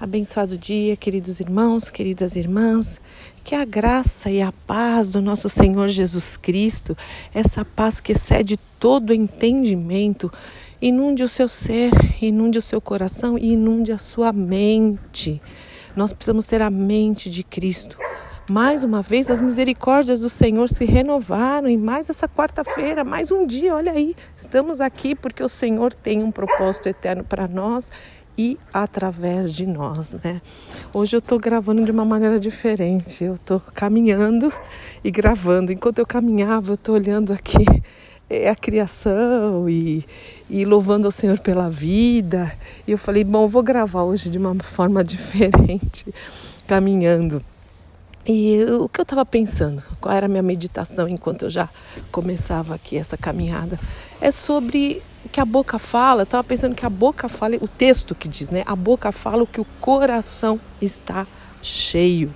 Abençoado dia, queridos irmãos, queridas irmãs. Que a graça e a paz do nosso Senhor Jesus Cristo, essa paz que excede todo entendimento, inunde o seu ser, inunde o seu coração e inunde a sua mente. Nós precisamos ter a mente de Cristo. Mais uma vez, as misericórdias do Senhor se renovaram e mais essa quarta-feira, mais um dia, olha aí, estamos aqui porque o Senhor tem um propósito eterno para nós e através de nós, né? Hoje eu estou gravando de uma maneira diferente. Eu estou caminhando e gravando. Enquanto eu caminhava, eu estou olhando aqui é, a criação e, e louvando ao Senhor pela vida. E eu falei, bom, eu vou gravar hoje de uma forma diferente, caminhando. E o que eu estava pensando, qual era a minha meditação enquanto eu já começava aqui essa caminhada, é sobre o que a boca fala. Eu estava pensando que a boca fala, o texto que diz, né? A boca fala o que o coração está cheio.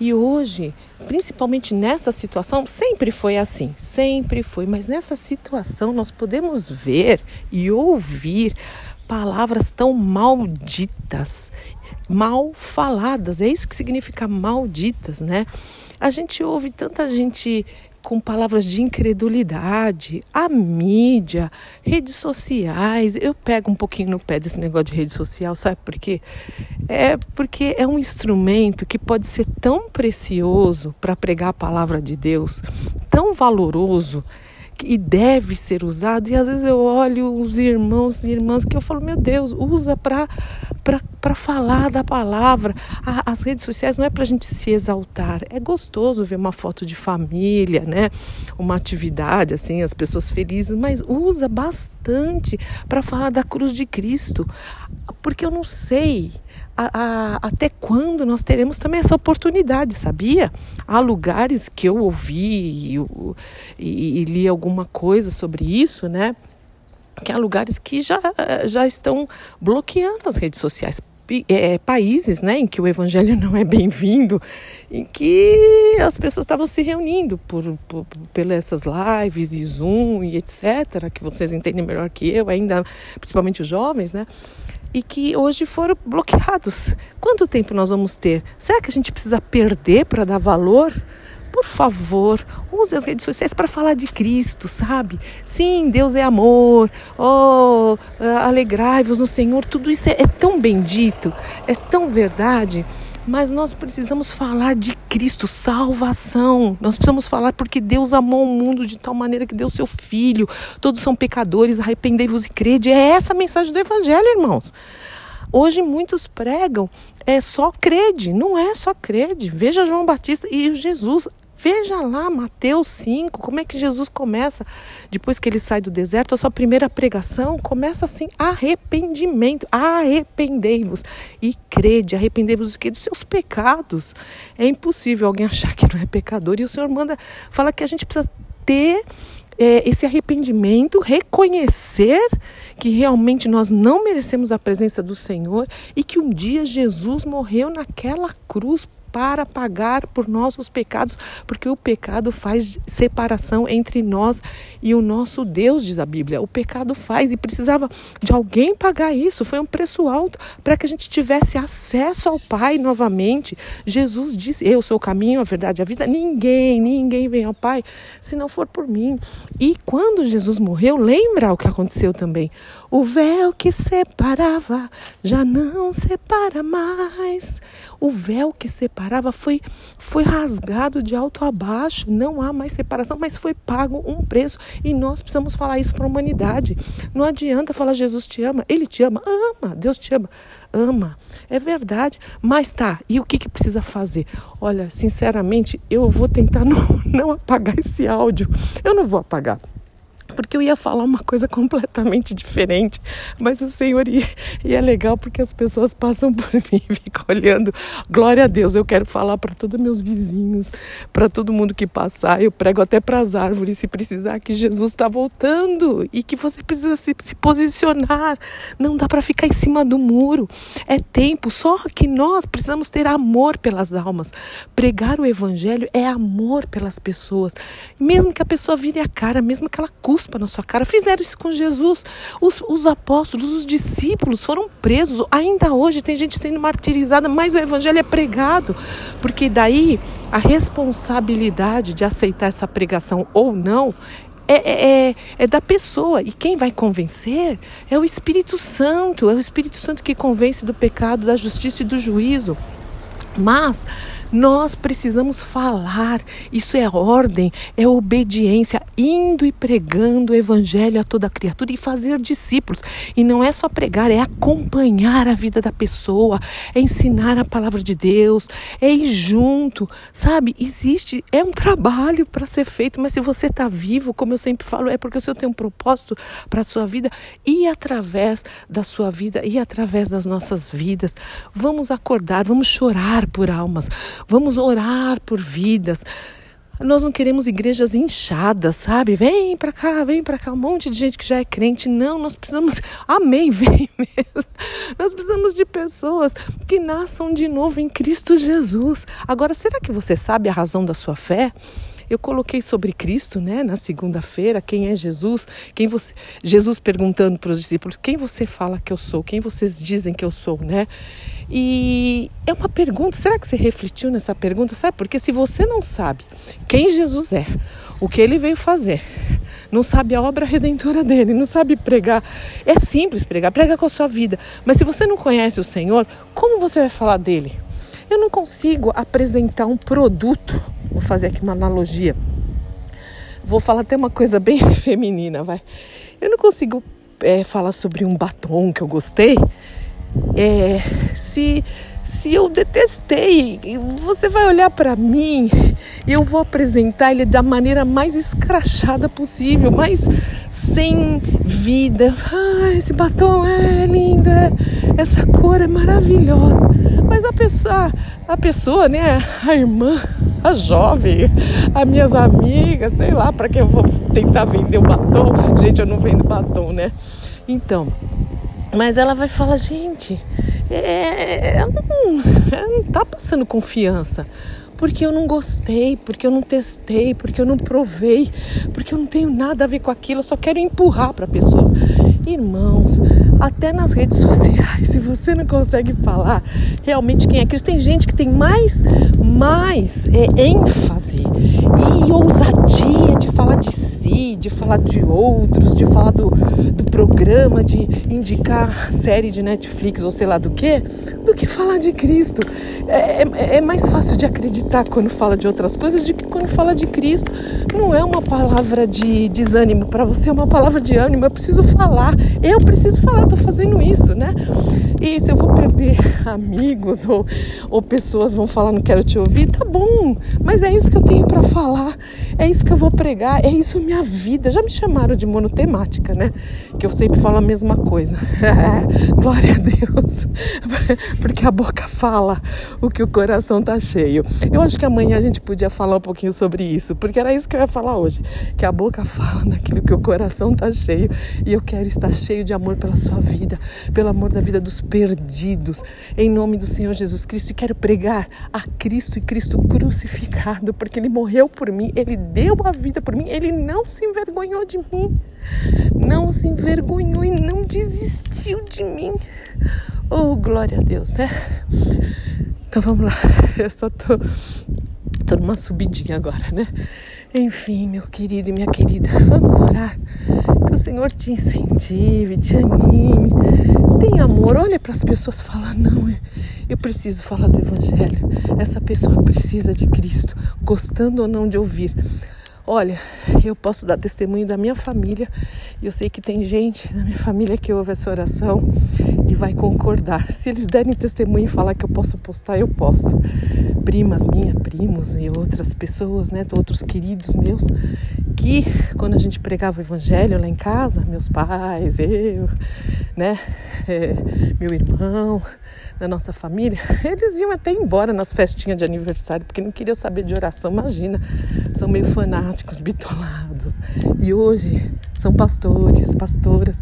E hoje, principalmente nessa situação, sempre foi assim, sempre foi, mas nessa situação nós podemos ver e ouvir palavras tão malditas mal faladas. É isso que significa malditas, né? A gente ouve tanta gente com palavras de incredulidade, a mídia, redes sociais. Eu pego um pouquinho no pé desse negócio de rede social, sabe por quê? É porque é um instrumento que pode ser tão precioso para pregar a palavra de Deus, tão valoroso e deve ser usado. E às vezes eu olho os irmãos e irmãs que eu falo, meu Deus, usa para falar da palavra. A, as redes sociais não é para a gente se exaltar. É gostoso ver uma foto de família, né? Uma atividade, assim, as pessoas felizes, mas usa bastante para falar da cruz de Cristo. Porque eu não sei a, a, até quando nós teremos também essa oportunidade, sabia? Há lugares que eu ouvi e, e, e li alguma coisa sobre isso, né? Que há lugares que já, já estão bloqueando as redes sociais. É, países né, em que o evangelho não é bem-vindo, em que as pessoas estavam se reunindo por, por, por pelas lives e Zoom e etc., que vocês entendem melhor que eu, ainda principalmente os jovens, né? e que hoje foram bloqueados. Quanto tempo nós vamos ter? Será que a gente precisa perder para dar valor? Por favor, use as redes sociais para falar de Cristo, sabe? Sim, Deus é amor. Oh, alegrai-vos no Senhor. Tudo isso é, é tão bendito, é tão verdade mas nós precisamos falar de Cristo, salvação. Nós precisamos falar porque Deus amou o mundo de tal maneira que deu seu filho. Todos são pecadores, arrependei-vos e crede. É essa a mensagem do evangelho, irmãos. Hoje muitos pregam é só crede, não é só crede. Veja João Batista e Jesus Veja lá Mateus 5, como é que Jesus começa, depois que ele sai do deserto, a sua primeira pregação começa assim: arrependimento, arrependei-vos e crede, arrependei-vos dos seus pecados. É impossível alguém achar que não é pecador, e o Senhor manda, fala que a gente precisa ter é, esse arrependimento, reconhecer que realmente nós não merecemos a presença do Senhor e que um dia Jesus morreu naquela cruz para pagar por nossos pecados, porque o pecado faz separação entre nós e o nosso Deus, diz a Bíblia. O pecado faz e precisava de alguém pagar isso. Foi um preço alto para que a gente tivesse acesso ao Pai novamente. Jesus disse: Eu sou o caminho, a verdade e a vida. Ninguém, ninguém vem ao Pai se não for por mim. E quando Jesus morreu, lembra o que aconteceu também. O véu que separava já não separa mais. O véu que separava foi, foi rasgado de alto a baixo. Não há mais separação, mas foi pago um preço. E nós precisamos falar isso para a humanidade. Não adianta falar Jesus te ama. Ele te ama. Ama. Deus te ama. Ama. É verdade. Mas tá, e o que, que precisa fazer? Olha, sinceramente, eu vou tentar não, não apagar esse áudio. Eu não vou apagar porque eu ia falar uma coisa completamente diferente, mas o Senhor ia, e é legal porque as pessoas passam por mim e ficam olhando. Glória a Deus, eu quero falar para todos meus vizinhos, para todo mundo que passar. Eu prego até para as árvores se precisar que Jesus está voltando e que você precisa se, se posicionar. Não dá para ficar em cima do muro. É tempo, só que nós precisamos ter amor pelas almas. Pregar o evangelho é amor pelas pessoas, mesmo que a pessoa vire a cara, mesmo que ela cure cuspa na sua cara. Fizeram isso com Jesus. Os, os apóstolos, os discípulos foram presos. Ainda hoje tem gente sendo martirizada, mas o evangelho é pregado. Porque daí a responsabilidade de aceitar essa pregação ou não é, é, é, é, da pessoa. E quem vai convencer é o Espírito Santo. É o Espírito Santo que convence do pecado, da justiça e do juízo. Mas nós precisamos falar, isso é ordem, é obediência, indo e pregando o evangelho a toda criatura e fazer discípulos. E não é só pregar, é acompanhar a vida da pessoa, é ensinar a palavra de Deus, é ir junto, sabe? Existe, é um trabalho para ser feito, mas se você está vivo, como eu sempre falo, é porque o Senhor tem um propósito para a sua vida e através da sua vida e através das nossas vidas. Vamos acordar, vamos chorar por almas Vamos orar por vidas. Nós não queremos igrejas inchadas, sabe? Vem para cá, vem para cá, um monte de gente que já é crente. Não, nós precisamos, amém, vem mesmo. Nós precisamos de pessoas que nasçam de novo em Cristo Jesus. Agora, será que você sabe a razão da sua fé? Eu coloquei sobre Cristo, né, na segunda-feira, quem é Jesus? Quem você Jesus perguntando para os discípulos: "Quem você fala que eu sou? Quem vocês dizem que eu sou?", né? E é uma pergunta, será que você refletiu nessa pergunta? Sabe? Porque se você não sabe quem Jesus é, o que ele veio fazer, não sabe a obra redentora dele, não sabe pregar. É simples pregar, prega com a sua vida. Mas se você não conhece o Senhor, como você vai falar dele? Eu não consigo apresentar um produto, vou fazer aqui uma analogia. Vou falar até uma coisa bem feminina, vai. Eu não consigo é, falar sobre um batom que eu gostei é, se se eu detestei, você vai olhar para mim e eu vou apresentar ele da maneira mais escrachada possível, mais sem vida. Ah, esse batom é lindo, é, essa cor é maravilhosa. Mas a pessoa, a pessoa, né, a irmã, jovem, as minhas amigas, sei lá, para que eu vou tentar vender o batom? Gente, eu não vendo batom, né? Então, mas ela vai falar, gente, é, ela, não, ela não tá passando confiança. Porque eu não gostei, porque eu não testei, porque eu não provei, porque eu não tenho nada a ver com aquilo, eu só quero empurrar para a pessoa. Irmãos, até nas redes sociais, se você não consegue falar realmente quem é Cristo, tem gente que tem mais, mais é, ênfase e ousadia de falar de si, de falar de outros, de falar do, do programa, de indicar série de Netflix ou sei lá do que, do que falar de Cristo. É, é, é mais fácil de acreditar quando fala de outras coisas do que quando fala de Cristo. Não é uma palavra de desânimo para você, é uma palavra de ânimo. Eu preciso falar, eu preciso falar, estou fazendo isso, né? E se eu vou perder amigos ou, ou pessoas vão falar não quero te ouvir, tá bom, mas é isso que eu tenho para falar, é isso que eu vou pregar, é isso minha vida. Já me chamaram de monotemática, né? Que eu sempre falo a mesma coisa. Glória a Deus, porque a boca fala o que o coração tá cheio. Eu acho que amanhã a gente podia falar um pouquinho sobre isso, porque era isso que eu ia falar hoje, que a boca fala daquilo que o coração tá cheio e eu quero estar cheio de amor pela sua vida, pelo amor da vida dos perdidos, em nome do Senhor Jesus Cristo. E quero pregar a Cristo e Cristo crucificado, porque Ele morreu por mim, Ele deu a vida por mim, Ele não se envergonhou de mim, não se envergonhou e não desistiu de mim. Oh, glória a Deus, né? Então vamos lá, eu só tô, tô numa subidinha agora, né? Enfim, meu querido e minha querida, vamos orar. Que o Senhor te incentive, te anime. Tem amor, olha para as pessoas falar, não, eu preciso falar do Evangelho. Essa pessoa precisa de Cristo, gostando ou não de ouvir. Olha, eu posso dar testemunho da minha família. Eu sei que tem gente na minha família que ouve essa oração e vai concordar. Se eles derem testemunho e falar que eu posso postar, eu posso. Primas minhas, primos e outras pessoas, né, outros queridos meus, que quando a gente pregava o evangelho lá em casa, meus pais, eu, né, é, meu irmão, da nossa família, eles iam até embora nas festinhas de aniversário, porque não queriam saber de oração. Imagina, são meio fanáticos, bitolados. E hoje são pastores, pastoras.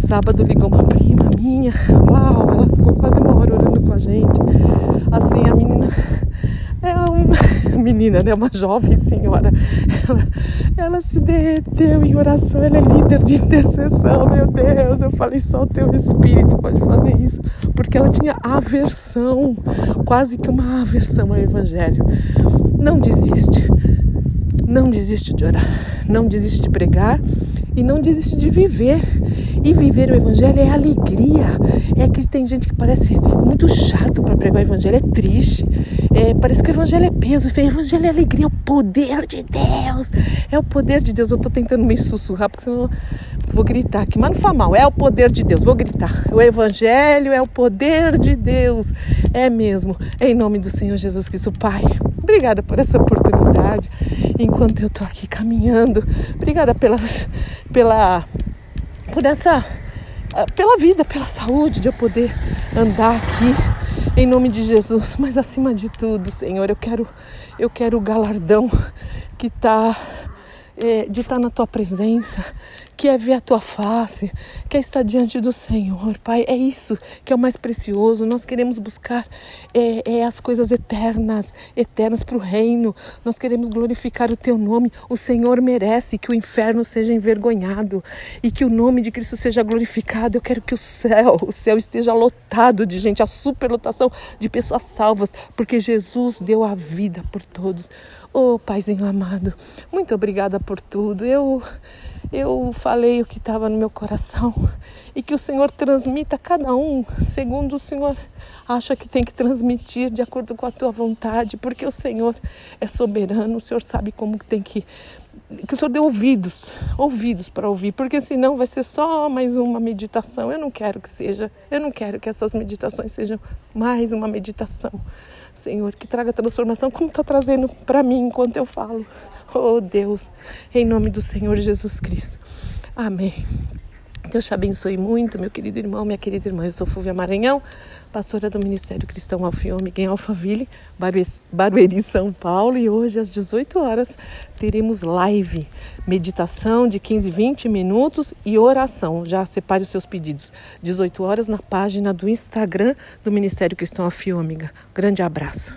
Sábado ligou uma prima minha, uau, ela ficou quase uma hora orando com a gente. Assim, a menina é um menina, né? Uma jovem senhora. Ela, ela se derreteu em oração, ela é líder de intercessão, meu Deus. Eu falei, só o teu espírito pode fazer isso. Porque ela tinha aversão, quase que uma aversão ao Evangelho. Não desiste. Não desiste de orar, não desiste de pregar e não desiste de viver. E viver o evangelho é alegria. É que tem gente que parece muito chato para pregar o evangelho, é triste. É, parece que o evangelho é peso. O evangelho é alegria, é o poder de Deus. É o poder de Deus. Eu estou tentando me sussurrar, porque senão eu vou gritar aqui. Mas não faz mal, é o poder de Deus. Vou gritar. O evangelho é o poder de Deus. É mesmo. Em nome do Senhor Jesus Cristo, Pai. Obrigada por essa oportunidade enquanto eu estou aqui caminhando. Obrigada pela, pela, por essa, ah, pela vida, pela saúde de eu poder andar aqui em nome de Jesus. Mas acima de tudo, Senhor, eu quero, eu quero o galardão que está é, de estar tá na tua presença, que é ver a tua face, que é estar diante do Senhor, Pai. É isso que é o mais precioso. Nós queremos buscar é, é as coisas eternas, eternas para o reino. Nós queremos glorificar o teu nome. O Senhor merece que o inferno seja envergonhado e que o nome de Cristo seja glorificado. Eu quero que o céu, o céu esteja lotado de gente, a superlotação de pessoas salvas, porque Jesus deu a vida por todos. Oh, Paizinho amado, muito obrigada por tudo. Eu eu falei o que estava no meu coração e que o Senhor transmita a cada um segundo o Senhor acha que tem que transmitir de acordo com a tua vontade, porque o Senhor é soberano, o Senhor sabe como tem que que o Senhor dê ouvidos, ouvidos para ouvir, porque senão vai ser só mais uma meditação. Eu não quero que seja, eu não quero que essas meditações sejam mais uma meditação. Senhor, que traga transformação como está trazendo para mim enquanto eu falo. Oh Deus, em nome do Senhor Jesus Cristo. Amém. Deus te abençoe muito, meu querido irmão, minha querida irmã. Eu sou Fúvia Maranhão, pastora do Ministério Cristão Alfiômega em Alphaville, Barueri, São Paulo. E hoje, às 18 horas, teremos live, meditação de 15, 20 minutos e oração. Já separe os seus pedidos. 18 horas na página do Instagram do Ministério Cristão Alfiômega. Grande abraço.